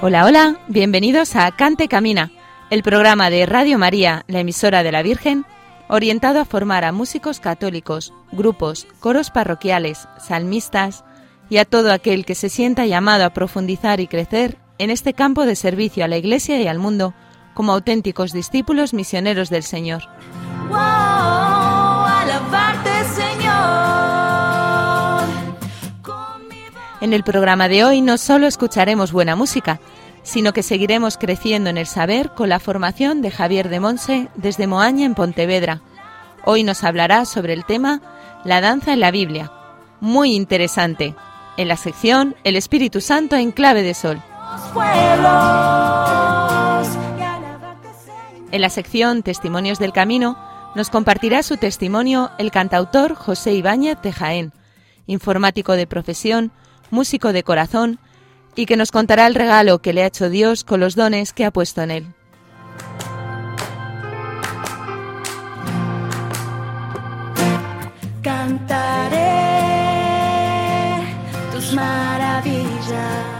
Hola, hola, bienvenidos a Cante Camina, el programa de Radio María, la emisora de la Virgen, orientado a formar a músicos católicos, grupos, coros parroquiales, salmistas y a todo aquel que se sienta llamado a profundizar y crecer en este campo de servicio a la Iglesia y al mundo como auténticos discípulos misioneros del Señor. Wow, En el programa de hoy no solo escucharemos buena música, sino que seguiremos creciendo en el saber con la formación de Javier de Monse desde Moaña en Pontevedra. Hoy nos hablará sobre el tema La danza en la Biblia. Muy interesante. En la sección El Espíritu Santo en clave de sol. En la sección Testimonios del Camino nos compartirá su testimonio el cantautor José Ibáñez de Jaén, informático de profesión, músico de corazón y que nos contará el regalo que le ha hecho Dios con los dones que ha puesto en él. Cantaré tus maravillas.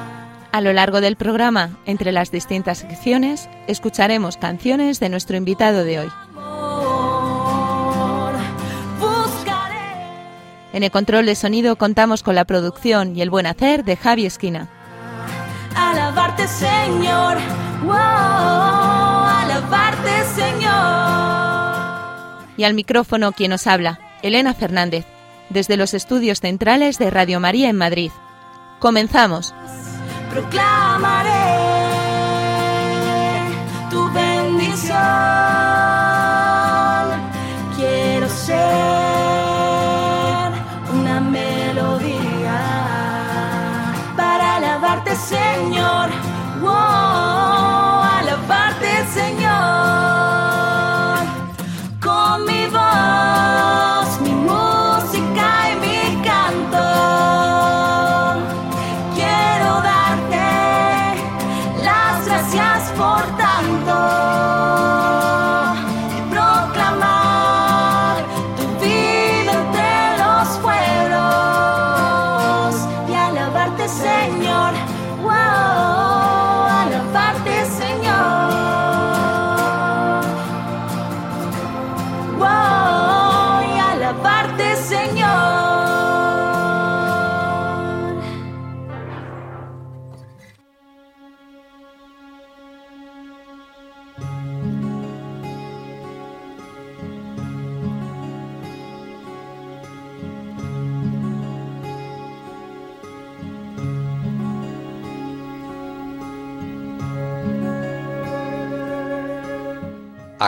A lo largo del programa, entre las distintas secciones, escucharemos canciones de nuestro invitado de hoy. En el control de sonido contamos con la producción y el buen hacer de Javi Esquina. alabarte, Señor. Wow, alabarte, Señor. Y al micrófono quien nos habla, Elena Fernández, desde los estudios centrales de Radio María en Madrid. Comenzamos. proclamaré tu bendición.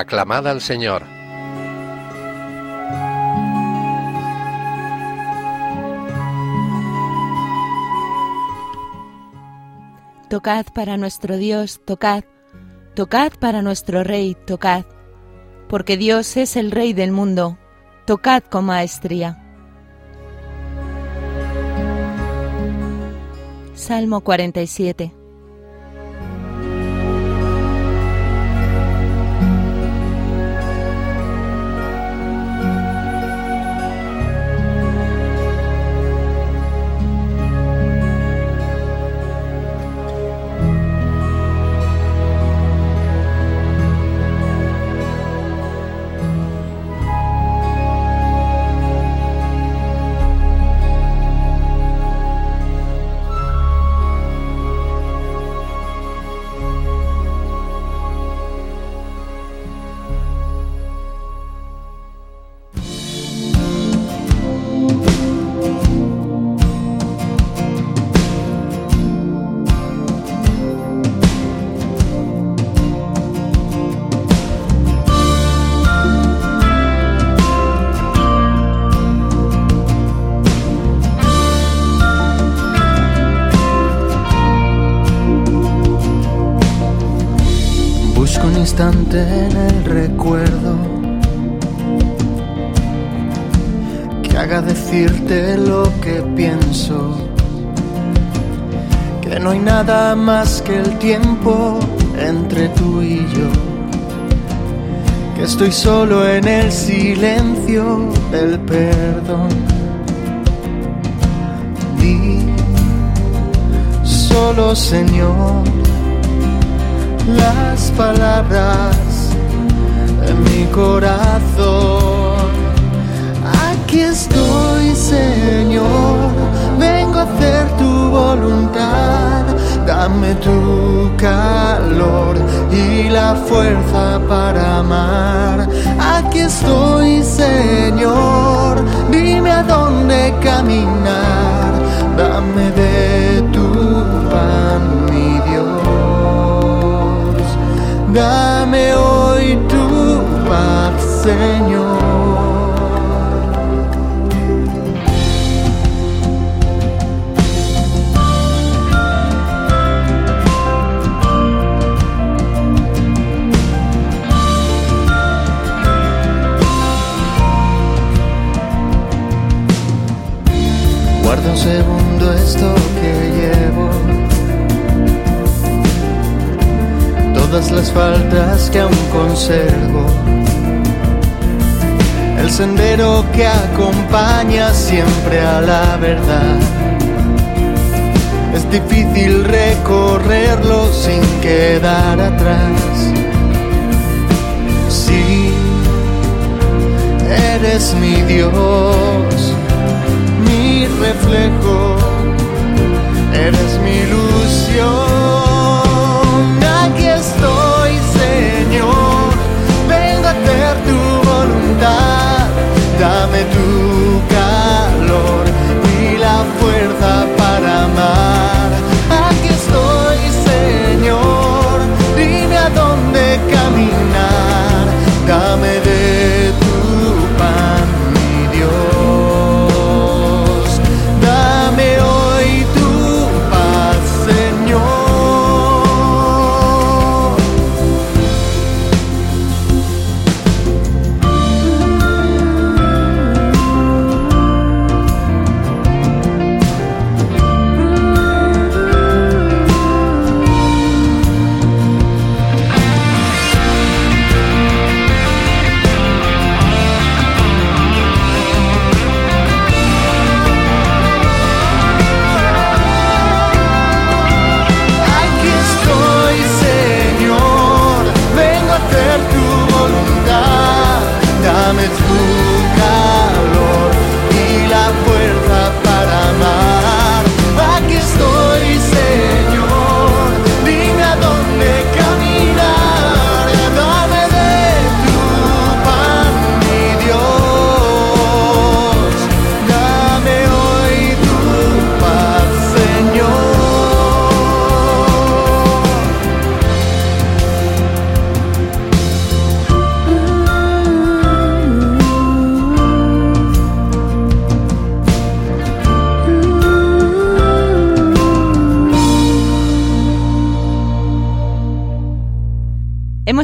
Aclamad al Señor. Tocad para nuestro Dios, tocad, tocad para nuestro Rey, tocad, porque Dios es el Rey del mundo, tocad con maestría. Salmo 47 instante en el recuerdo que haga decirte lo que pienso. Que no hay nada más que el tiempo entre tú y yo. Que estoy solo en el silencio del perdón. Di solo, Señor las palabras en mi corazón. Aquí estoy, Señor, vengo a hacer tu voluntad. Dame tu calor y la fuerza para amar. Aquí estoy, Señor, dime a dónde caminar. Dame de tu Dame hoy tu paz, Señor. Guarda un segundo esto Todas las faltas que aún conservo. El sendero que acompaña siempre a la verdad. Es difícil recorrerlo sin quedar atrás. Sí, eres mi Dios mi reflejo, eres mi ilusión.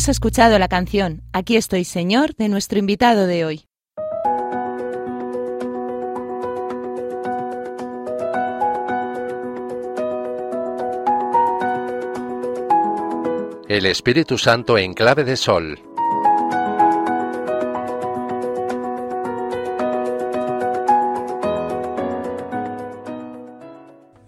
Hemos escuchado la canción Aquí estoy Señor de nuestro invitado de hoy. El Espíritu Santo en clave de sol.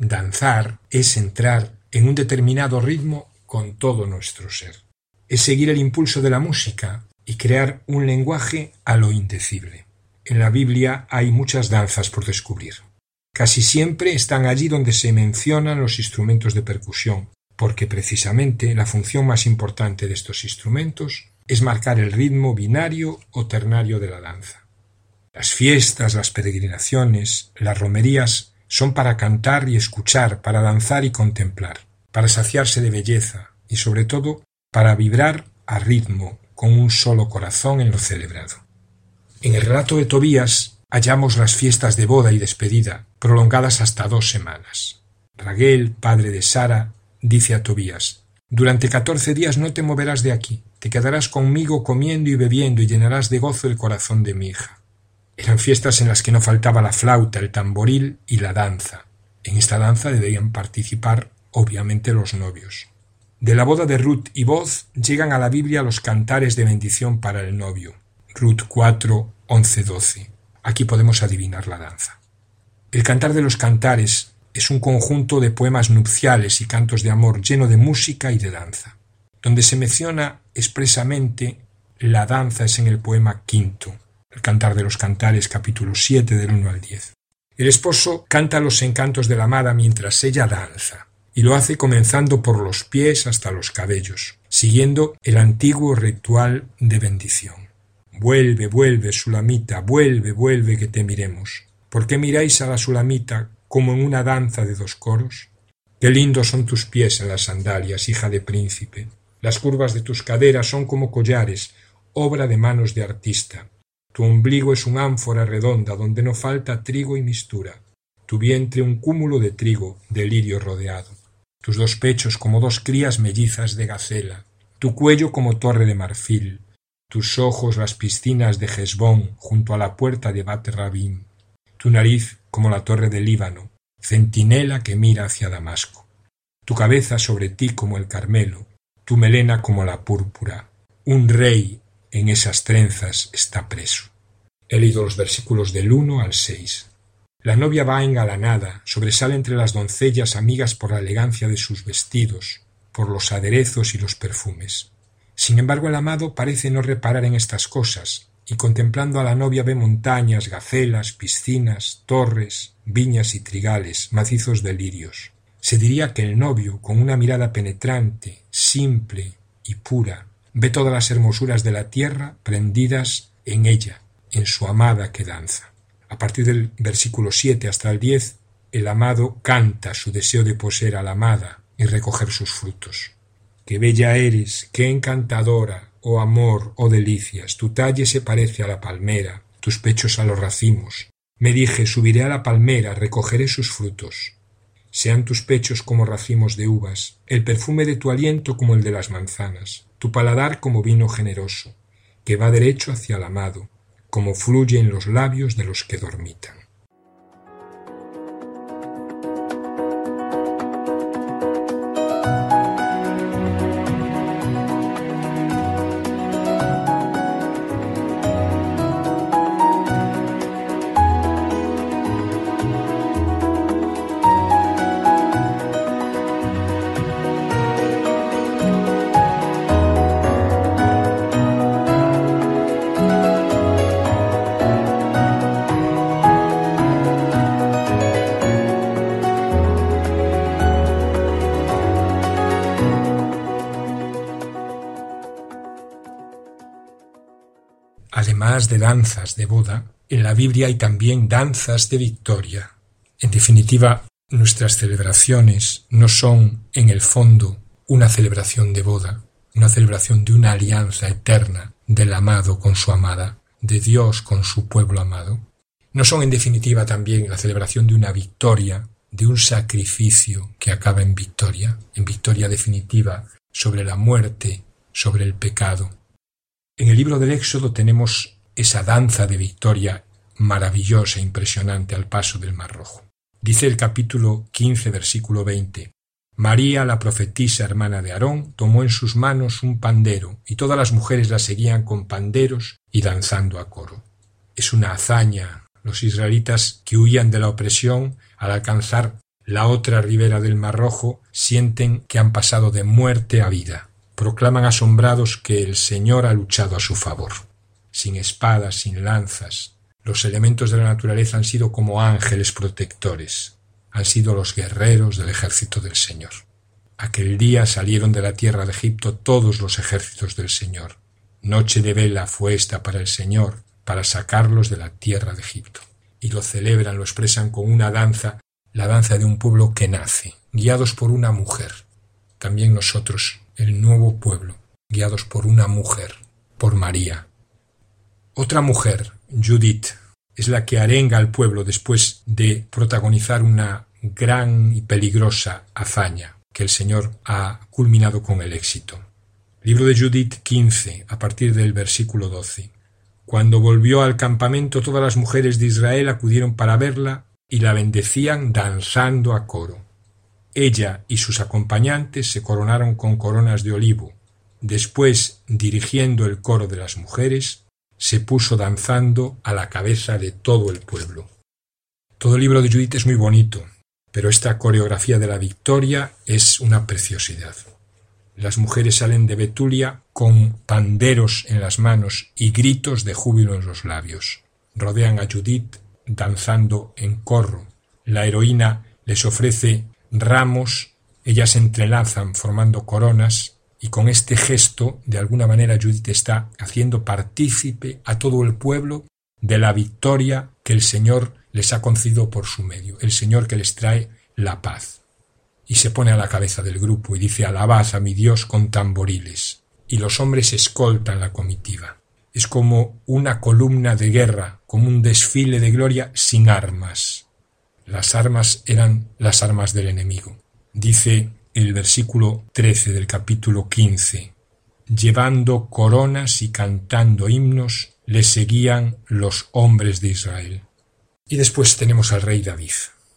Danzar es entrar en un determinado ritmo con todo nuestro ser. Es seguir el impulso de la música y crear un lenguaje a lo indecible. En la Biblia hay muchas danzas por descubrir. Casi siempre están allí donde se mencionan los instrumentos de percusión, porque precisamente la función más importante de estos instrumentos es marcar el ritmo binario o ternario de la danza. Las fiestas, las peregrinaciones, las romerías son para cantar y escuchar, para danzar y contemplar, para saciarse de belleza y sobre todo para vibrar a ritmo con un solo corazón en lo celebrado. En el relato de Tobías hallamos las fiestas de boda y despedida, prolongadas hasta dos semanas. Raguel, padre de Sara, dice a Tobías Durante catorce días no te moverás de aquí, te quedarás conmigo comiendo y bebiendo y llenarás de gozo el corazón de mi hija. Eran fiestas en las que no faltaba la flauta, el tamboril y la danza. En esta danza deberían participar obviamente los novios. De la boda de Ruth y Boz llegan a la Biblia los cantares de bendición para el novio. Ruth 4, 11, 12. Aquí podemos adivinar la danza. El Cantar de los Cantares es un conjunto de poemas nupciales y cantos de amor lleno de música y de danza. Donde se menciona expresamente la danza es en el poema quinto, el Cantar de los Cantares capítulo 7 del 1 al 10. El esposo canta los encantos de la amada mientras ella danza y lo hace comenzando por los pies hasta los cabellos, siguiendo el antiguo ritual de bendición. Vuelve, vuelve, Sulamita, vuelve, vuelve que te miremos. ¿Por qué miráis a la Sulamita como en una danza de dos coros? Qué lindos son tus pies en las sandalias, hija de príncipe. Las curvas de tus caderas son como collares, obra de manos de artista. Tu ombligo es un ánfora redonda donde no falta trigo y mistura. Tu vientre un cúmulo de trigo, de lirio rodeado tus dos pechos como dos crías mellizas de gacela, tu cuello como torre de marfil, tus ojos las piscinas de Hesbón junto a la puerta de Bat tu nariz como la torre del Líbano, centinela que mira hacia Damasco, tu cabeza sobre ti como el Carmelo, tu melena como la púrpura. Un rey en esas trenzas está preso. He leído los versículos del uno al seis. La novia va engalanada, sobresale entre las doncellas amigas por la elegancia de sus vestidos, por los aderezos y los perfumes. Sin embargo, el amado parece no reparar en estas cosas, y contemplando a la novia ve montañas, gacelas, piscinas, torres, viñas y trigales, macizos de lirios. Se diría que el novio, con una mirada penetrante, simple y pura, ve todas las hermosuras de la tierra prendidas en ella, en su amada que danza. A partir del versículo 7 hasta el 10, el amado canta su deseo de poseer a la amada y recoger sus frutos. Qué bella eres, qué encantadora, oh amor, oh delicias, tu talle se parece a la palmera, tus pechos a los racimos. Me dije, subiré a la palmera, recogeré sus frutos. Sean tus pechos como racimos de uvas, el perfume de tu aliento como el de las manzanas, tu paladar como vino generoso, que va derecho hacia el amado, como fluye en los labios de los que dormitan. De danzas de boda, en la Biblia hay también danzas de victoria. En definitiva, nuestras celebraciones no son, en el fondo, una celebración de boda, una celebración de una alianza eterna del amado con su amada, de Dios con su pueblo amado. No son, en definitiva, también la celebración de una victoria, de un sacrificio que acaba en victoria, en victoria definitiva sobre la muerte, sobre el pecado, en el libro del Éxodo tenemos esa danza de victoria maravillosa e impresionante al paso del Mar Rojo. Dice el capítulo 15, versículo 20. María, la profetisa hermana de Aarón, tomó en sus manos un pandero, y todas las mujeres la seguían con panderos y danzando a coro. Es una hazaña. Los israelitas que huían de la opresión, al alcanzar la otra ribera del Mar Rojo, sienten que han pasado de muerte a vida proclaman asombrados que el Señor ha luchado a su favor. Sin espadas, sin lanzas, los elementos de la naturaleza han sido como ángeles protectores, han sido los guerreros del ejército del Señor. Aquel día salieron de la tierra de Egipto todos los ejércitos del Señor. Noche de vela fue esta para el Señor, para sacarlos de la tierra de Egipto. Y lo celebran, lo expresan con una danza, la danza de un pueblo que nace, guiados por una mujer. También nosotros el nuevo pueblo, guiados por una mujer, por María. Otra mujer, Judith, es la que arenga al pueblo después de protagonizar una gran y peligrosa hazaña que el Señor ha culminado con el éxito. Libro de Judith 15, a partir del versículo 12. Cuando volvió al campamento, todas las mujeres de Israel acudieron para verla y la bendecían danzando a coro. Ella y sus acompañantes se coronaron con coronas de olivo. Después, dirigiendo el coro de las mujeres, se puso danzando a la cabeza de todo el pueblo. Todo el libro de Judith es muy bonito, pero esta coreografía de la victoria es una preciosidad. Las mujeres salen de Betulia con panderos en las manos y gritos de júbilo en los labios. Rodean a Judith danzando en corro. La heroína les ofrece ramos, ellas entrelazan formando coronas y con este gesto, de alguna manera, Judith está haciendo partícipe a todo el pueblo de la victoria que el Señor les ha concedido por su medio, el Señor que les trae la paz. Y se pone a la cabeza del grupo y dice, alabad a mi Dios con tamboriles. Y los hombres escoltan la comitiva. Es como una columna de guerra, como un desfile de gloria sin armas. Las armas eran las armas del enemigo. Dice el versículo 13 del capítulo 15, llevando coronas y cantando himnos, le seguían los hombres de Israel. Y después tenemos al rey David,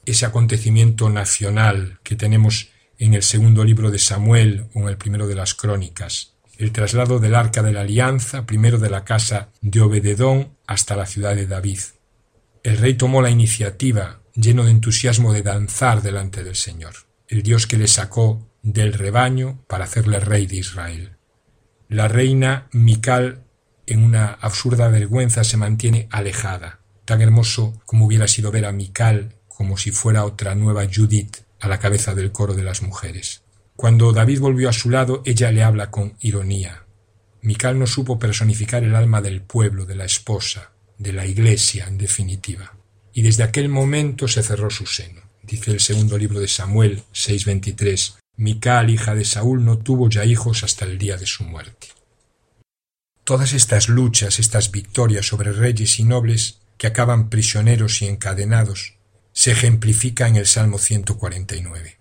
ese acontecimiento nacional que tenemos en el segundo libro de Samuel o en el primero de las crónicas, el traslado del arca de la alianza, primero de la casa de Obededón hasta la ciudad de David. El rey tomó la iniciativa, lleno de entusiasmo, de danzar delante del Señor, el Dios que le sacó del rebaño para hacerle rey de Israel. La reina Mical, en una absurda vergüenza, se mantiene alejada, tan hermoso como hubiera sido ver a Mical como si fuera otra nueva Judith a la cabeza del coro de las mujeres. Cuando David volvió a su lado, ella le habla con ironía. Mical no supo personificar el alma del pueblo, de la esposa, de la iglesia, en definitiva. Y desde aquel momento se cerró su seno. Dice el segundo libro de Samuel 6:23, Mical, hija de Saúl, no tuvo ya hijos hasta el día de su muerte. Todas estas luchas, estas victorias sobre reyes y nobles que acaban prisioneros y encadenados, se ejemplifica en el Salmo 149.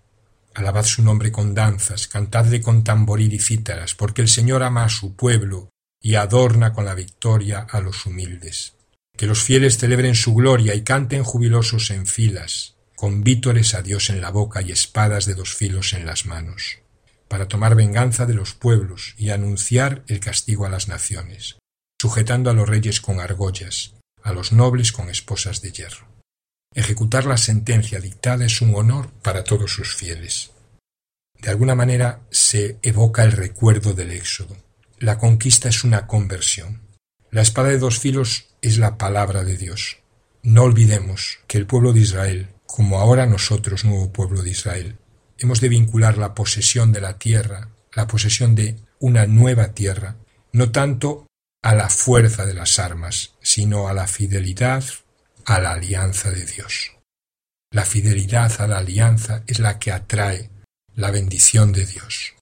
Alabad su nombre con danzas, cantadle con tamboril y cítaras, porque el Señor ama a su pueblo y adorna con la victoria a los humildes. Que los fieles celebren su gloria y canten jubilosos en filas, con vítores a Dios en la boca y espadas de dos filos en las manos, para tomar venganza de los pueblos y anunciar el castigo a las naciones, sujetando a los reyes con argollas, a los nobles con esposas de hierro. Ejecutar la sentencia dictada es un honor para todos sus fieles. De alguna manera se evoca el recuerdo del éxodo. La conquista es una conversión. La espada de dos filos es la palabra de Dios. No olvidemos que el pueblo de Israel, como ahora nosotros, nuevo pueblo de Israel, hemos de vincular la posesión de la tierra, la posesión de una nueva tierra, no tanto a la fuerza de las armas, sino a la fidelidad a la alianza de Dios. La fidelidad a la alianza es la que atrae la bendición de Dios.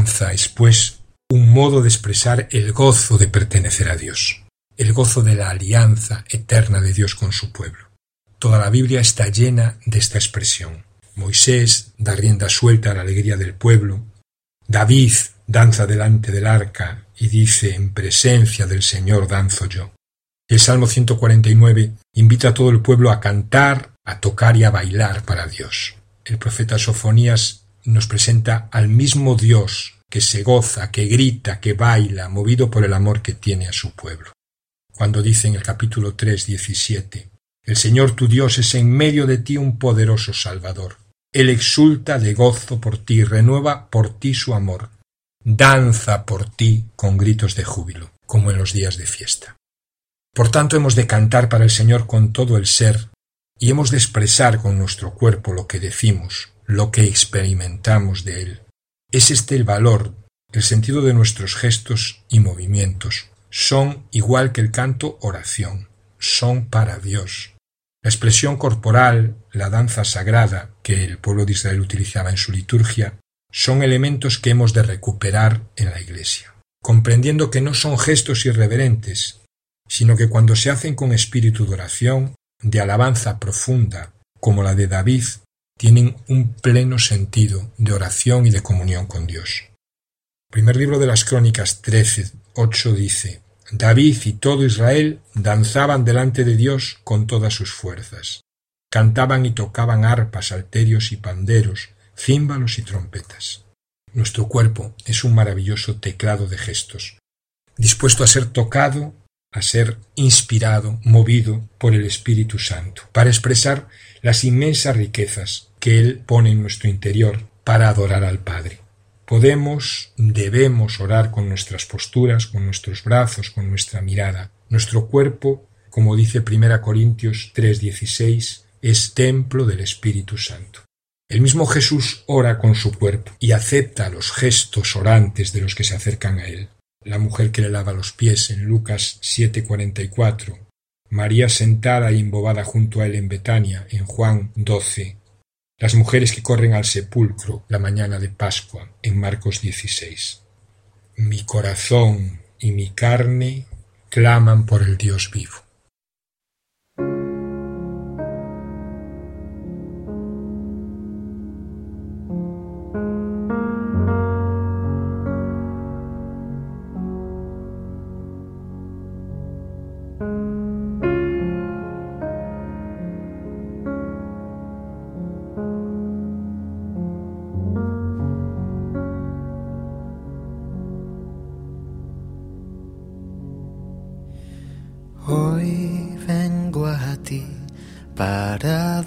La danza es, pues, un modo de expresar el gozo de pertenecer a Dios, el gozo de la alianza eterna de Dios con su pueblo. Toda la Biblia está llena de esta expresión. Moisés da rienda suelta a la alegría del pueblo. David danza delante del arca y dice en presencia del Señor danzo yo. El Salmo 149 invita a todo el pueblo a cantar, a tocar y a bailar para Dios. El profeta Sofonías nos presenta al mismo Dios que se goza, que grita, que baila, movido por el amor que tiene a su pueblo. Cuando dice en el capítulo 3, 17, El Señor tu Dios es en medio de ti un poderoso Salvador. Él exulta de gozo por ti, renueva por ti su amor, danza por ti con gritos de júbilo. como en los días de fiesta. Por tanto, hemos de cantar para el Señor con todo el ser y hemos de expresar con nuestro cuerpo lo que decimos, lo que experimentamos de Él. Es este el valor, el sentido de nuestros gestos y movimientos. Son, igual que el canto, oración. Son para Dios. La expresión corporal, la danza sagrada que el pueblo de Israel utilizaba en su liturgia, son elementos que hemos de recuperar en la Iglesia, comprendiendo que no son gestos irreverentes, sino que cuando se hacen con espíritu de oración, de alabanza profunda, como la de David, tienen un pleno sentido de oración y de comunión con Dios. primer libro de las Crónicas 13, 8 dice, David y todo Israel danzaban delante de Dios con todas sus fuerzas. Cantaban y tocaban arpas, alterios y panderos, címbalos y trompetas. Nuestro cuerpo es un maravilloso teclado de gestos, dispuesto a ser tocado, a ser inspirado, movido por el Espíritu Santo, para expresar las inmensas riquezas que Él pone en nuestro interior para adorar al Padre. Podemos, debemos orar con nuestras posturas, con nuestros brazos, con nuestra mirada. Nuestro cuerpo, como dice 1 Corintios 3:16, es templo del Espíritu Santo. El mismo Jesús ora con su cuerpo y acepta los gestos orantes de los que se acercan a él. La mujer que le lava los pies en Lucas 7:44, María sentada y embobada junto a él en Betania en Juan 12, las mujeres que corren al sepulcro la mañana de Pascua en Marcos 16. Mi corazón y mi carne claman por el Dios vivo. Para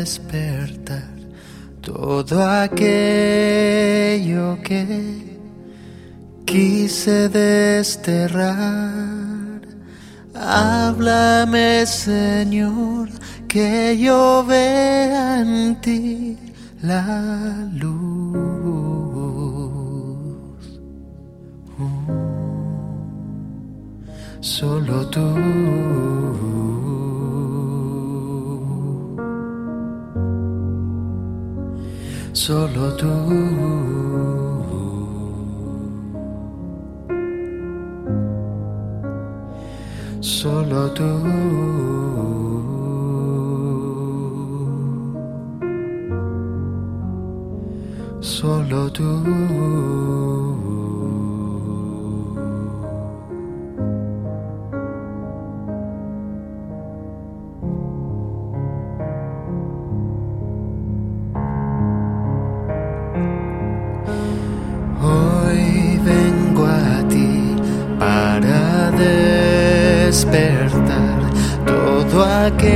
despertar todo aquello que quise desterrar. Háblame, Señor, que yo vea en ti la luz. Solo tú. solo tú. Solo tú. Solo tú. Todo aquello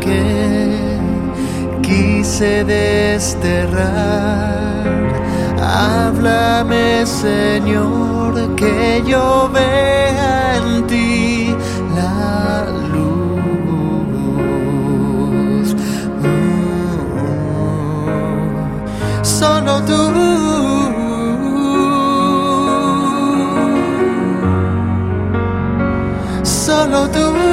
que quise desterrar. Háblame, Señor, que yo vea en ti la luz. Mm, solo tú. solo tú.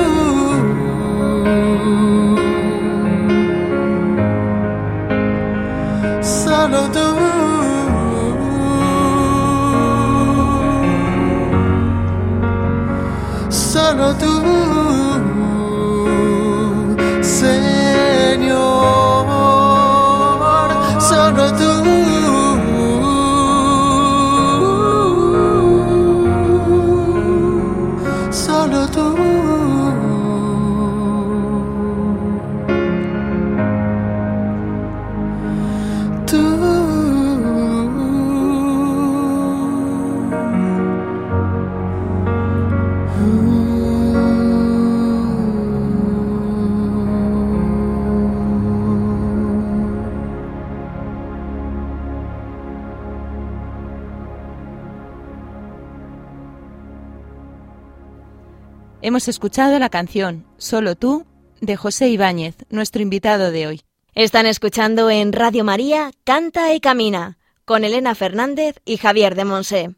Hemos escuchado la canción Solo tú de José Ibáñez, nuestro invitado de hoy. Están escuchando en Radio María Canta y Camina con Elena Fernández y Javier de Monse.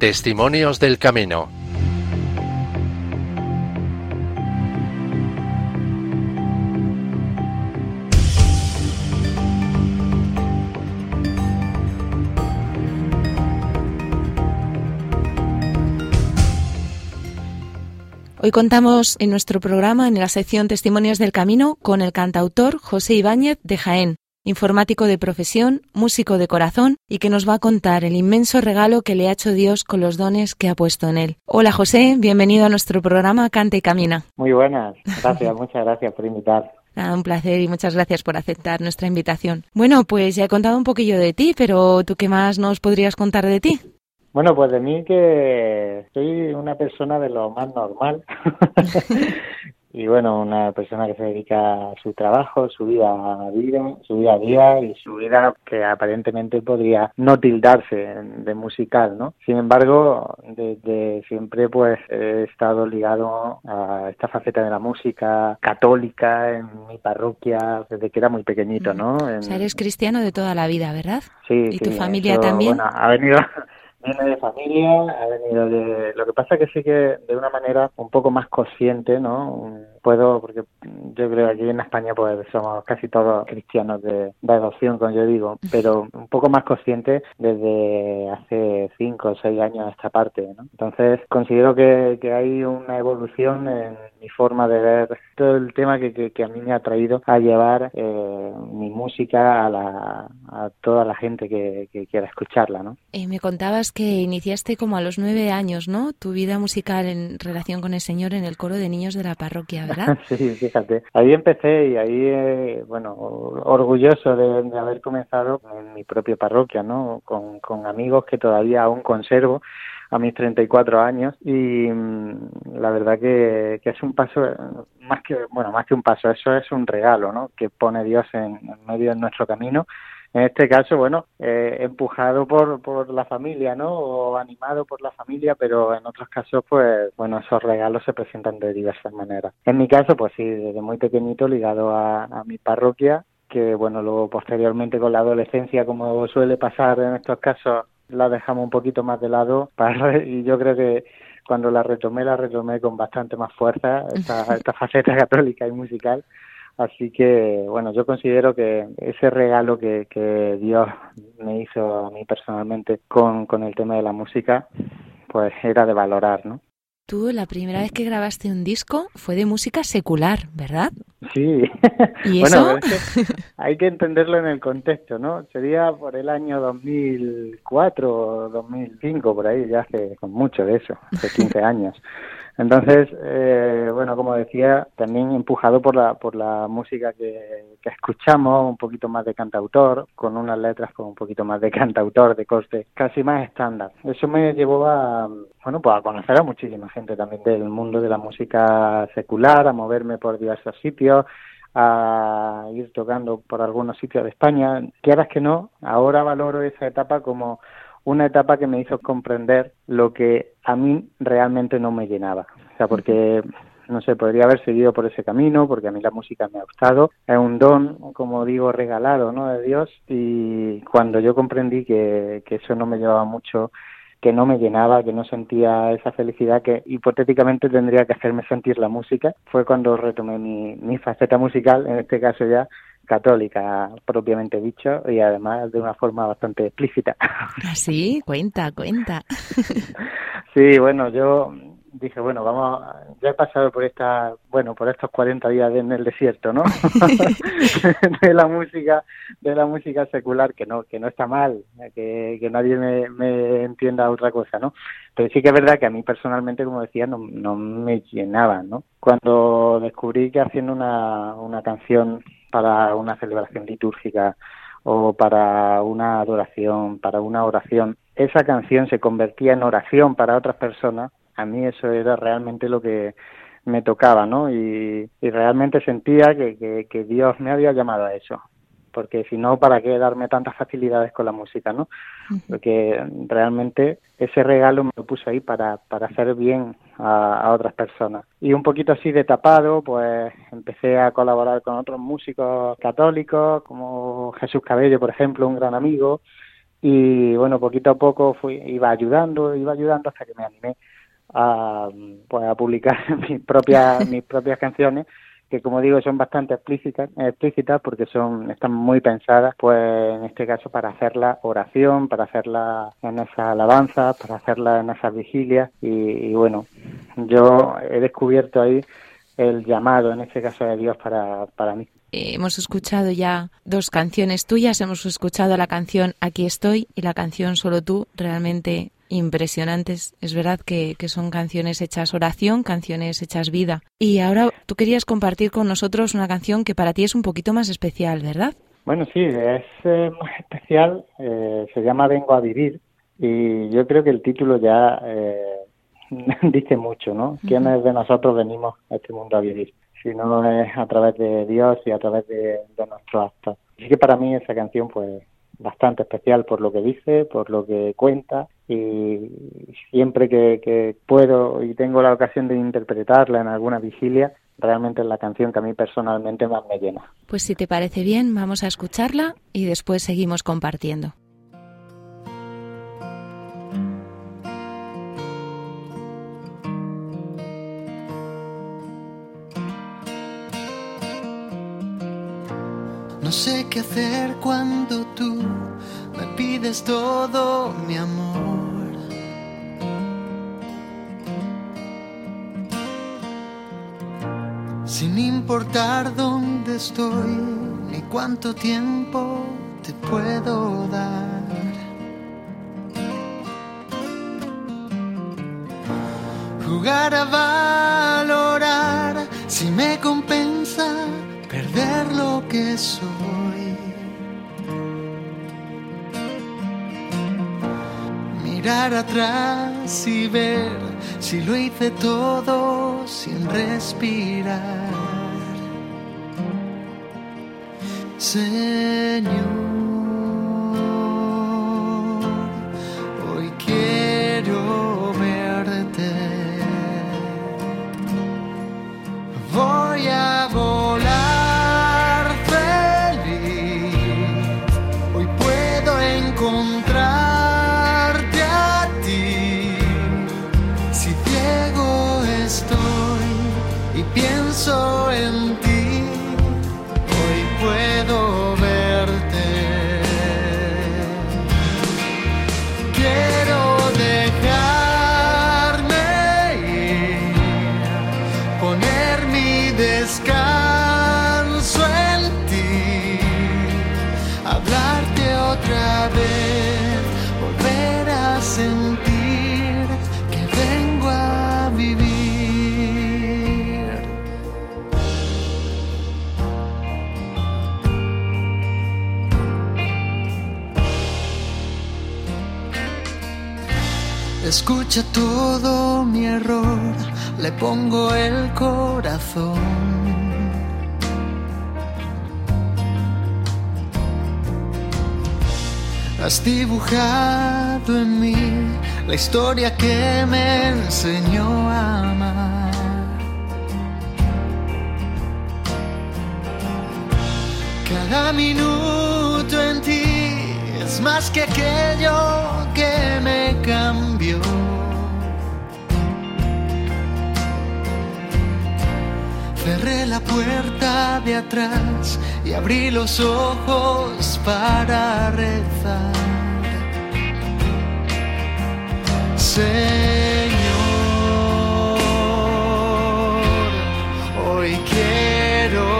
Testimonios del Camino. Hoy contamos en nuestro programa, en la sección Testimonios del Camino, con el cantautor José Ibáñez de Jaén, informático de profesión, músico de corazón y que nos va a contar el inmenso regalo que le ha hecho Dios con los dones que ha puesto en él. Hola José, bienvenido a nuestro programa Canta y Camina. Muy buenas, gracias, muchas gracias por invitar. Nada, un placer y muchas gracias por aceptar nuestra invitación. Bueno, pues ya he contado un poquillo de ti, pero ¿tú qué más nos podrías contar de ti? Bueno, pues de mí que soy una persona de lo más normal. y bueno, una persona que se dedica a su trabajo, su vida a vida, su día a día y su vida que aparentemente podría no tildarse de musical, ¿no? Sin embargo, desde siempre pues he estado ligado a esta faceta de la música católica en mi parroquia desde que era muy pequeñito, ¿no? O sea, eres cristiano de toda la vida, ¿verdad? Sí. ¿Y sí, tu familia eso, también? Bueno, ha venido viene de familia, ha venido de... Lo que pasa que sí que de una manera un poco más consciente, ¿no? Puedo, porque yo creo que aquí en España pues somos casi todos cristianos de, de adopción, como yo digo, pero un poco más consciente desde hace cinco o seis años a esta parte, ¿no? Entonces considero que, que hay una evolución en mi forma de ver todo el tema que, que, que a mí me ha traído a llevar eh, mi música a, la, a toda la gente que, que quiera escucharla, ¿no? Eh, me contabas que iniciaste como a los nueve años, ¿no? Tu vida musical en relación con el Señor en el coro de niños de la parroquia, sí, fíjate. Ahí empecé y ahí, eh, bueno, orgulloso de, haber comenzado en mi propia parroquia, ¿no? Con, amigos que todavía aún conservo a mis 34 años y mmm, la verdad que, es un paso más que bueno más que un paso eso es un regalo no que pone Dios en medio de nuestro camino en este caso, bueno, eh, empujado por, por la familia, ¿no? O animado por la familia, pero en otros casos, pues, bueno, esos regalos se presentan de diversas maneras. En mi caso, pues sí, desde muy pequeñito ligado a, a mi parroquia, que bueno, luego posteriormente con la adolescencia, como suele pasar en estos casos, la dejamos un poquito más de lado para, y yo creo que cuando la retomé, la retomé con bastante más fuerza, esta, esta faceta católica y musical. Así que, bueno, yo considero que ese regalo que, que Dios me hizo a mí personalmente con, con el tema de la música, pues era de valorar, ¿no? Tú la primera vez que grabaste un disco fue de música secular, ¿verdad? Sí. ¿Y bueno, eso? es que hay que entenderlo en el contexto, ¿no? Sería por el año 2004 o 2005, por ahí, ya hace con mucho de eso, hace 15 años. Entonces, eh, bueno, como decía, también empujado por la por la música que, que, escuchamos, un poquito más de cantautor, con unas letras con un poquito más de cantautor, de coste, casi más estándar. Eso me llevó a, bueno, pues a conocer a muchísima gente también del mundo de la música secular, a moverme por diversos sitios, a ir tocando por algunos sitios de España. Quieras que no, ahora valoro esa etapa como una etapa que me hizo comprender lo que a mí realmente no me llenaba. O sea, porque, no sé, podría haber seguido por ese camino, porque a mí la música me ha gustado. Es un don, como digo, regalado, ¿no?, de Dios. Y cuando yo comprendí que, que eso no me llevaba mucho, que no me llenaba, que no sentía esa felicidad que hipotéticamente tendría que hacerme sentir la música, fue cuando retomé mi, mi faceta musical, en este caso ya católica propiamente dicho y además de una forma bastante explícita. Así, cuenta, cuenta. sí, bueno, yo dije, bueno, vamos, ya he pasado por esta, bueno, por estos 40 días en el desierto, ¿no? de la música, de la música secular, que no, que no está mal, que, que nadie me, me entienda otra cosa, ¿no? Pero sí que es verdad que a mí personalmente, como decía, no, no me llenaba, ¿no? Cuando descubrí que haciendo una, una canción para una celebración litúrgica o para una adoración, para una oración, esa canción se convertía en oración para otras personas, a mí eso era realmente lo que me tocaba, ¿no? Y, y realmente sentía que, que, que, Dios me había llamado a eso. porque si no, ¿para qué darme tantas facilidades con la música, no? Porque realmente ese regalo me lo puse ahí para, para hacer bien a, a otras personas. Y un poquito así de tapado, pues empecé a colaborar con otros músicos católicos, como Jesús Cabello, por ejemplo, un gran amigo, y bueno, poquito a poco fui, iba ayudando, iba ayudando hasta que me animé a, pues, a publicar mis propias, mis propias canciones que como digo son bastante explícitas, explícitas porque son están muy pensadas pues en este caso para hacer la oración, para hacerla en esa alabanza, para hacerla en esas vigilias y, y bueno, yo he descubierto ahí el llamado en este caso de Dios para, para mí. Hemos escuchado ya dos canciones tuyas, hemos escuchado la canción Aquí estoy y la canción Solo tú, realmente impresionantes. Es verdad que, que son canciones hechas oración, canciones hechas vida. Y ahora tú querías compartir con nosotros una canción que para ti es un poquito más especial, ¿verdad? Bueno, sí, es eh, más especial, eh, se llama Vengo a vivir y yo creo que el título ya eh, dice mucho, ¿no? ¿Quiénes de nosotros venimos a este mundo a vivir? Si no es a través de Dios y a través de, de nuestros actos. Así que para mí esa canción, pues, bastante especial por lo que dice, por lo que cuenta y siempre que, puedo y tengo la ocasión de interpretarla en alguna vigilia, realmente es la canción que a mí personalmente más me llena. Pues si te parece bien, vamos a escucharla y después seguimos compartiendo. No sé qué hacer cuando tú me pides todo mi amor. Sin importar dónde estoy ni cuánto tiempo te puedo dar. Jugar a valorar si me lo que soy. Mirar atrás y ver si lo hice todo sin respirar. Señor, Todo mi error, le pongo el corazón. Has dibujado en mí la historia que me enseñó a amar. Cada minuto en ti es más que aquello que me cambió. Cerré la puerta de atrás y abrí los ojos para rezar. Señor, hoy quiero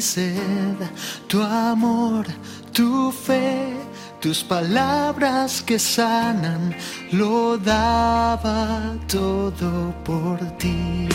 sed, tu amor, tu fe, tus palabras que sanan, lo daba todo por ti.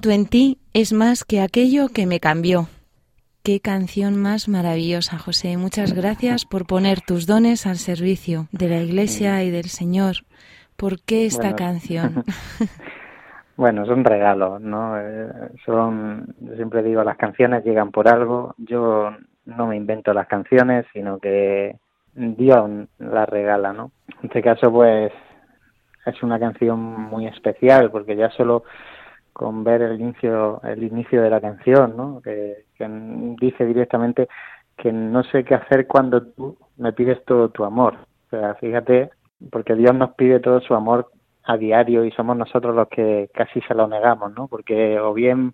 Minuto en ti es más que aquello que me cambió. Qué canción más maravillosa, José. Muchas gracias por poner tus dones al servicio de la Iglesia y del Señor. ¿Por qué esta Bueno. canción? Bueno, son regalos, ¿no? Eh, son, yo siempre digo, las canciones llegan por algo. Yo no me invento las canciones, sino que Dios las regala, ¿no? En este caso, pues, es una canción muy especial, porque ya solo con ver el inicio, el inicio de la canción, ¿no? Que, dice directamente que no sé qué hacer cuando tú me pides todo tu amor. O sea, fíjate, porque Dios nos pide todo su amor a diario y somos nosotros los que casi se lo negamos, ¿no? Porque o bien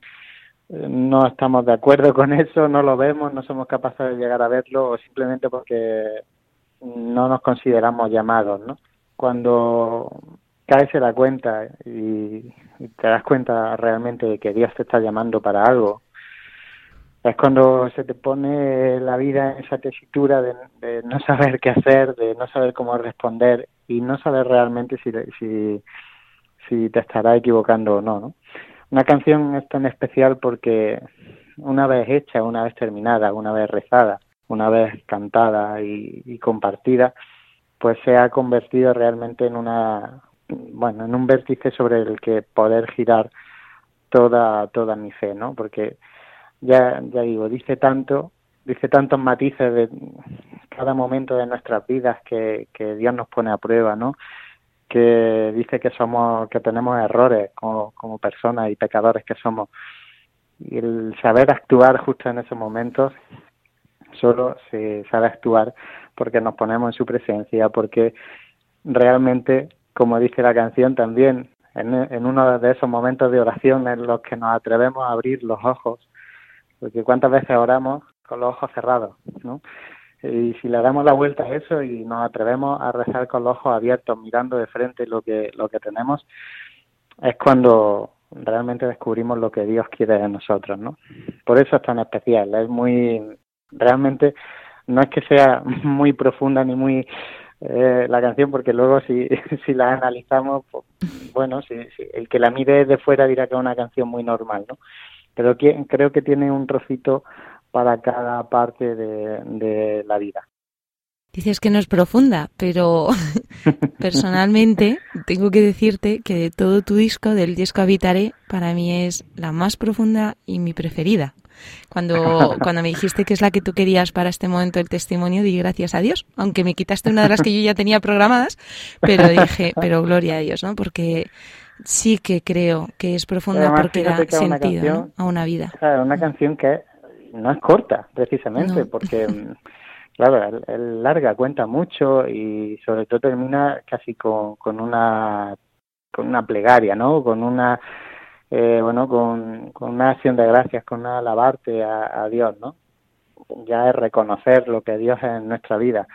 eh, no estamos de acuerdo con eso, no lo vemos, no somos capaces de llegar a verlo o simplemente porque no nos consideramos llamados, ¿no? Cuando caes en la cuenta y, te das cuenta realmente de que Dios te está llamando para algo, es cuando se te pone la vida en esa tesitura de, de no saber qué hacer, de no saber cómo responder y no saber realmente si, si, si te estará equivocando o no, ¿no? Una canción es tan especial porque una vez hecha, una vez terminada, una vez rezada, una vez cantada y compartida, pues se ha convertido realmente en una, bueno, en un vértice sobre el que poder girar toda toda mi fe, ¿no? Porque ya ya digo, dice tanto, dice tantos matices de cada momento de nuestras vidas que, Dios nos pone a prueba, ¿no? Que dice que somos, que tenemos errores como, como personas y pecadores que somos. Y el saber actuar justo en esos momentos, solo se sabe actuar porque nos ponemos en su presencia, porque realmente, como dice la canción también, en, uno de esos momentos de oración en los que nos atrevemos a abrir los ojos, porque cuántas veces oramos con los ojos cerrados, ¿no? Y si le damos la vuelta a eso y nos atrevemos a rezar con los ojos abiertos, mirando de frente lo que lo que tenemos, es cuando realmente descubrimos lo que Dios quiere de nosotros, ¿no? Por eso es tan especial, es muy realmente no es que sea muy profunda ni muy eh, la canción porque luego si, si la analizamos pues, bueno si, el que la mire de fuera dirá que es una canción muy normal no pero que, creo que tiene un trocito para cada parte de, de la vida Dices que no es profunda, pero personalmente tengo que decirte que de todo tu disco, del disco Habitaré, para mí es la más profunda y mi preferida. Cuando, cuando me dijiste que es la que tú querías para este momento del testimonio, di gracias a Dios, aunque me quitaste una de las que yo ya tenía programadas, pero dije, pero gloria a Dios, ¿no? Porque sí que creo que es profunda Además, porque da es una sentido a una vida. Claro, una canción que no es corta, precisamente, No. porque, mm, claro, el larga, cuenta mucho y sobre todo termina casi con, con una con una plegaria, ¿no? Con una, eh, bueno, con, con una acción de gracias, con una alabarte a, a Dios, ¿no? ya es reconocer lo que Dios es en nuestra vida.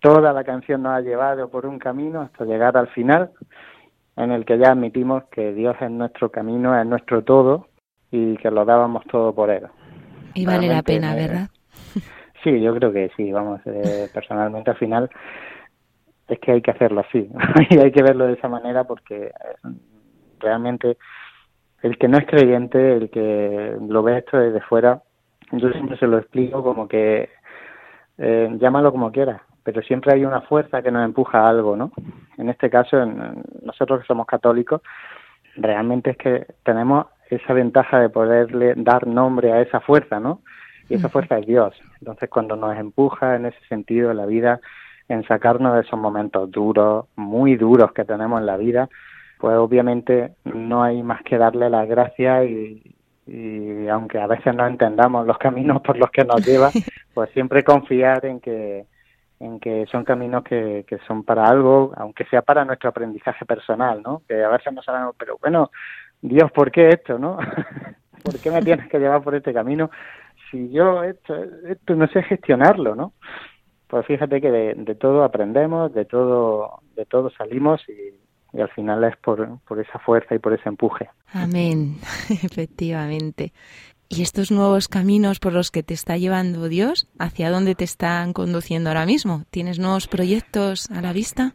Toda la canción nos ha llevado por un camino hasta llegar al final, en el que ya admitimos que Dios es nuestro camino, es nuestro todo y que lo dábamos todo por Él. Y vale la pena, eh, ¿verdad? Sí, yo creo que sí, vamos, eh, personalmente al final es que hay que hacerlo así y hay que verlo de esa manera porque eh, realmente el que no es creyente, el que lo ve esto desde fuera, yo siempre se lo explico como que eh, llámalo como quieras, pero siempre hay una fuerza que nos empuja a algo, ¿no? En este caso, en- nosotros que somos católicos, realmente es que tenemos esa ventaja de poderle dar nombre a esa fuerza, ¿no? Y esa fuerza es Dios. Entonces, cuando nos empuja en ese sentido la vida, en sacarnos de esos momentos duros, muy duros que tenemos en la vida, pues obviamente no hay más que darle las gracias y, y aunque a veces no entendamos los caminos por los que nos lleva, pues siempre confiar en que en que son caminos que, que son para algo, aunque sea para nuestro aprendizaje personal, ¿no? Que a veces no sabemos, pero bueno, Dios, ¿por qué esto, no? ¿Por qué me tienes que llevar por este camino si yo esto, esto no sé gestionarlo, ¿no? Pues fíjate que de, de todo aprendemos, de todo, de todo salimos y, y al final es por, por esa fuerza y por ese empuje. Amén, efectivamente. ¿Y estos nuevos caminos por los que te está llevando Dios, hacia dónde te están conduciendo ahora mismo? ¿Tienes nuevos proyectos a la vista?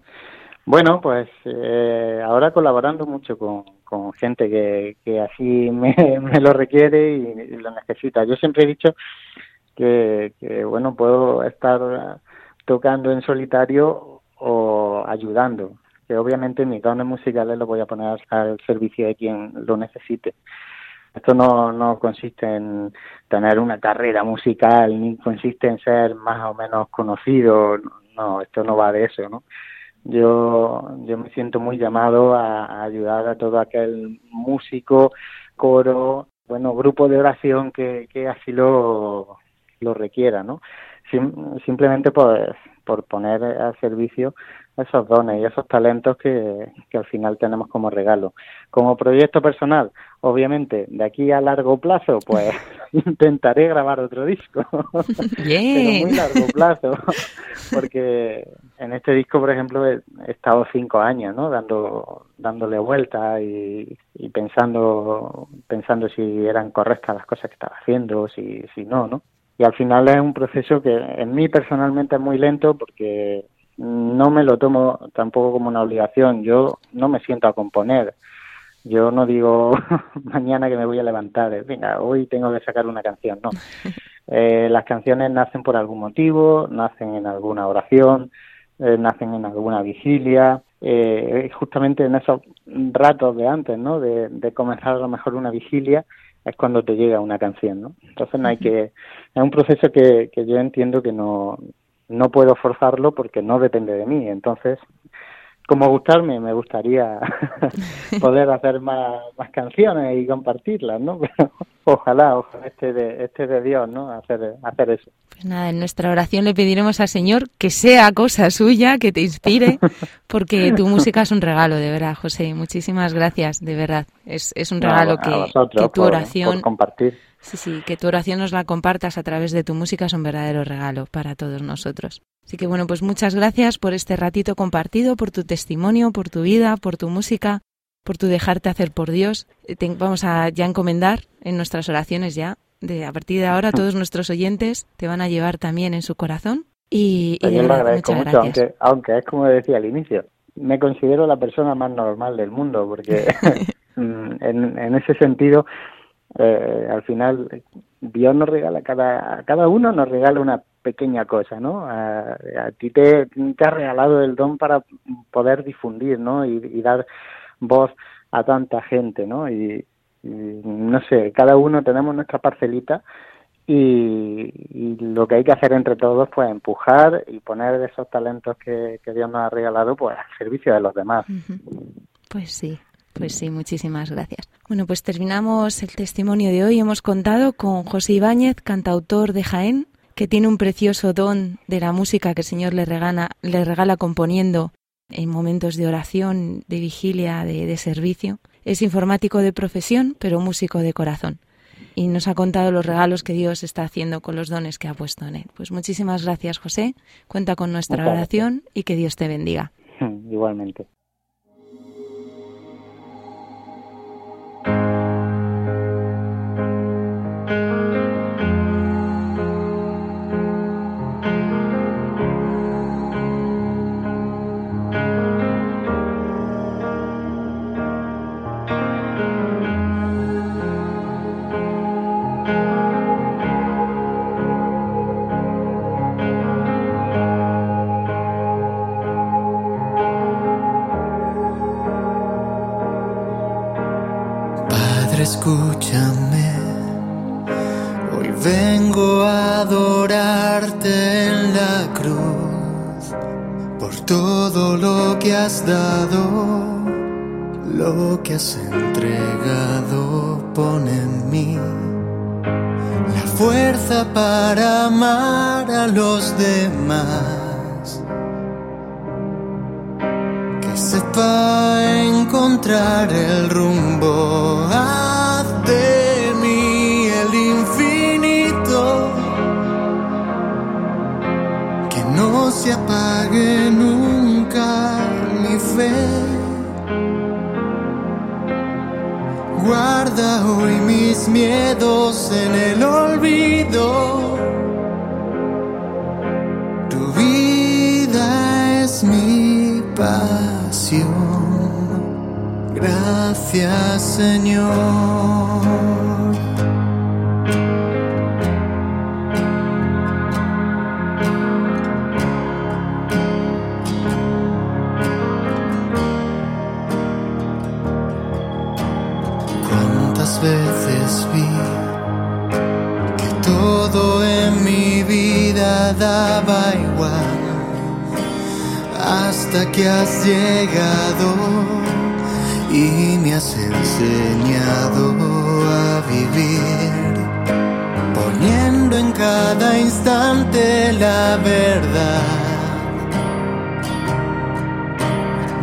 Bueno, pues eh, ahora colaborando mucho con, con gente que, que así me, me lo requiere y, y lo necesita. Yo siempre he dicho que, que, bueno, puedo estar tocando en solitario o ayudando, obviamente mis dones musicales los voy a poner al servicio de quien lo necesite. Esto no, no consiste en tener una carrera musical, ni consiste en ser más o menos conocido, no, esto no va de eso, ¿no? Yo, yo me siento muy llamado a, ayudar a todo aquel músico, coro, bueno, grupo de oración que, que así lo, lo requiera, ¿no? Sim- simplemente por, por poner al servicio esos dones y esos talentos que, que al final tenemos como regalo. Como proyecto personal, obviamente, de aquí a largo plazo, pues intentaré grabar otro disco. pero Bien. muy largo plazo, porque en este disco, por ejemplo, he, he estado cinco años, ¿no? Dando, dándole vueltas y, y pensando, pensando si eran correctas las cosas que estaba haciendo, si, si no, ¿no? Y al final es un proceso que en mí personalmente es muy lento porque no me lo tomo tampoco como una obligación. Yo no me siento a componer. Yo no digo mañana que me voy a levantar, eh, venga, hoy tengo que sacar una canción, no. Eh, las canciones nacen por algún motivo, nacen en alguna oración, eh, nacen en alguna vigilia, eh, justamente en esos ratos de antes, ¿no? De, de comenzar a lo mejor una vigilia, es cuando te llega una canción, ¿no? Entonces no hay que, es un proceso que, que yo entiendo que no, no puedo forzarlo porque no depende de mí, entonces como gustarme, me gustaría poder hacer más, más canciones y compartirlas, ¿no? Pero ojalá, ojalá este de, este de Dios, ¿no? Hacer, hacer eso. Pues nada, en nuestra oración le pediremos al Señor que sea cosa suya, que te inspire, porque tu música es un regalo, de verdad, José. Muchísimas gracias, de verdad. Es, es un regalo que, vosotros que tu por- oración, por compartir. Sí, sí, que tu oración nos la compartas a través de tu música es un verdadero regalo para todos nosotros. Así que bueno, pues muchas gracias por este ratito compartido, por tu testimonio, por tu vida, por tu música, por tu dejarte hacer por Dios. Eh, te- vamos a ya encomendar en nuestras oraciones ya. De, a partir de ahora todos nuestros oyentes te van a llevar también en su corazón y, y yo lo agradezco mucho, aunque, aunque es como decía al inicio, me considero la persona más normal del mundo, porque en, en ese sentido, eh, al final, Dios nos regala, cada, a cada uno nos regala una pequeña cosa, ¿no? A, ti te, te ha regalado el don para poder difundir, ¿no? Y, dar voz a tanta gente, ¿no? Y, no sé, cada uno tenemos nuestra parcelita y, y lo que hay que hacer entre todos pues empujar y poner esos talentos que, que Dios nos ha regalado pues al servicio de los demás. Pues sí, pues sí, muchísimas gracias. Bueno, pues terminamos el testimonio de hoy. Hemos contado con José Ibáñez, cantautor de Jaén, que tiene un precioso don de la música que el Señor le regala, le regala componiendo en momentos de oración, de vigilia, de, de servicio. Es informático de profesión, pero músico de corazón. y nos ha contado los regalos que Dios está haciendo con los dones que ha puesto en él. Pues muchísimas gracias, José. Cuenta con nuestra Muchas oración y que Dios te bendiga. Igualmente. Que has dado, lo que has entregado, pone en mí la fuerza para amar a los demás. Que sepa encontrar el rumbo, haz de mí el infinito, que no se apague nunca Guarda hoy mis miedos en el olvido. Tu vida es mi pasión. Gracias Señor. Igual hasta que has llegado y me has enseñado a vivir poniendo en cada instante la verdad.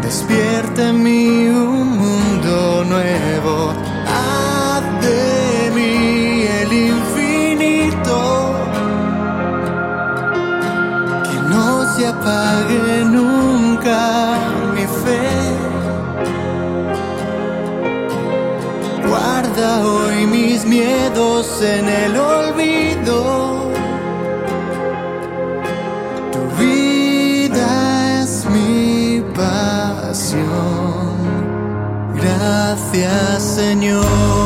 Despierta en mí un mundo nuevo, se apague nunca mi fe. Guarda hoy mis miedos en el olvido. Tu vida es mi pasión. Gracias Señor.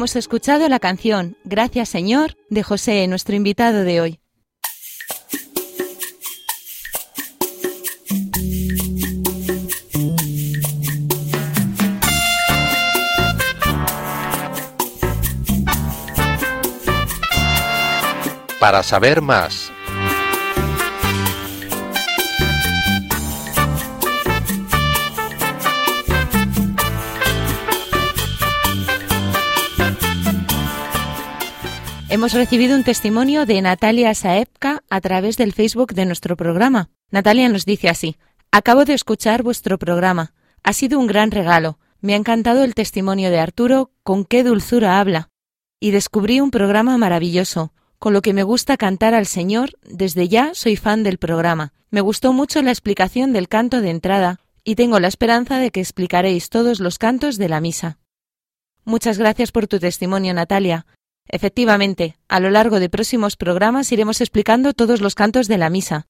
Hemos escuchado la canción Gracias Señor de José, nuestro invitado de hoy. Para saber más, Hemos recibido un testimonio de Natalia Saepka a través del Facebook de nuestro programa. Natalia nos dice así, Acabo de escuchar vuestro programa. Ha sido un gran regalo. Me ha encantado el testimonio de Arturo, con qué dulzura habla. Y descubrí un programa maravilloso, con lo que me gusta cantar al Señor. Desde ya soy fan del programa. Me gustó mucho la explicación del canto de entrada, y tengo la esperanza de que explicaréis todos los cantos de la misa. Muchas gracias por tu testimonio, Natalia. Efectivamente, a lo largo de próximos programas iremos explicando todos los cantos de la misa.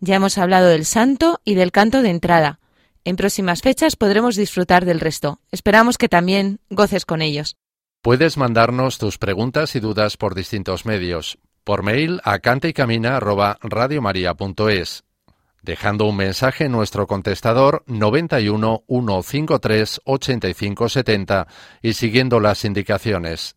Ya hemos hablado del santo y del canto de entrada. En próximas fechas podremos disfrutar del resto. Esperamos que también goces con ellos. Puedes mandarnos tus preguntas y dudas por distintos medios. Por mail a cantaycamina@radiomaria.es, dejando un mensaje en nuestro contestador 91 153 85 70 y siguiendo las indicaciones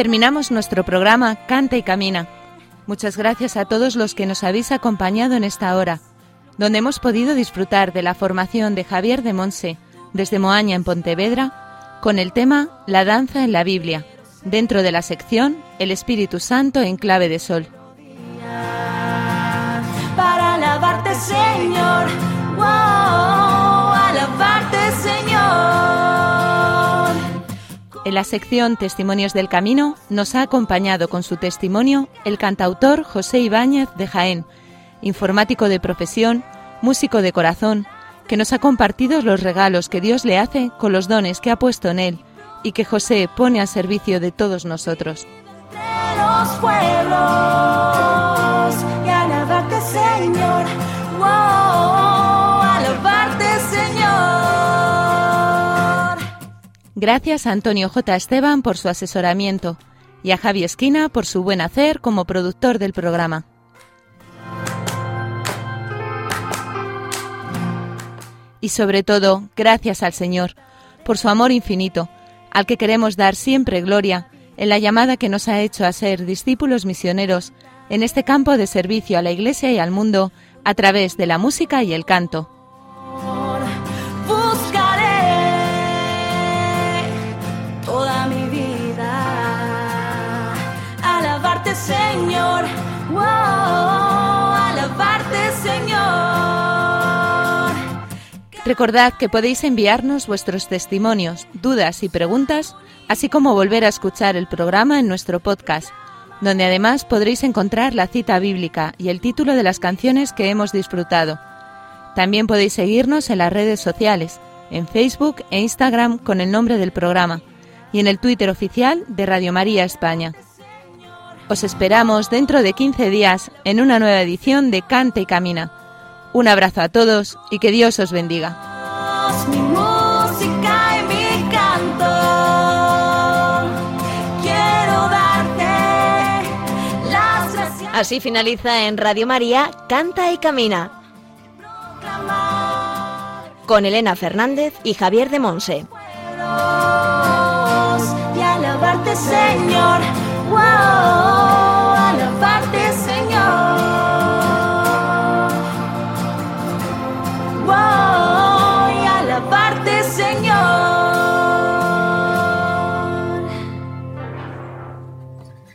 Terminamos nuestro programa Canta y Camina. Muchas gracias a todos los que nos habéis acompañado en esta hora, donde hemos podido disfrutar de la formación de Javier de Monse desde Moaña en Pontevedra con el tema La danza en la Biblia, dentro de la sección El Espíritu Santo en clave de sol. para alabarte, Señor. En la sección Testimonios del Camino nos ha acompañado con su testimonio el cantautor José Ibáñez de Jaén, informático de profesión, músico de corazón, que nos ha compartido los regalos que Dios le hace con los dones que ha puesto en él y que José pone al servicio de todos nosotros. De los pueblos Gracias a Antonio J. Esteban por su asesoramiento y a Javi Esquina por su buen hacer como productor del programa. Y sobre todo, gracias al Señor por su amor infinito, al que queremos dar siempre gloria en la llamada que nos ha hecho a ser discípulos misioneros en este campo de servicio a la Iglesia y al mundo a través de la música y el canto. Recordad que podéis enviarnos vuestros testimonios, dudas y preguntas, así como volver a escuchar el programa en nuestro podcast, donde además podréis encontrar la cita bíblica y el título de las canciones que hemos disfrutado. También podéis seguirnos en las redes sociales, en Facebook e Instagram con el nombre del programa, y en el Twitter oficial de Radio María España. Os esperamos dentro de 15 días en una nueva edición de Canta y Camina. Un abrazo a todos y que Dios os bendiga. Así finaliza en Radio María Canta y Camina. Con Elena Fernández y Javier de Monse. Y alabarte,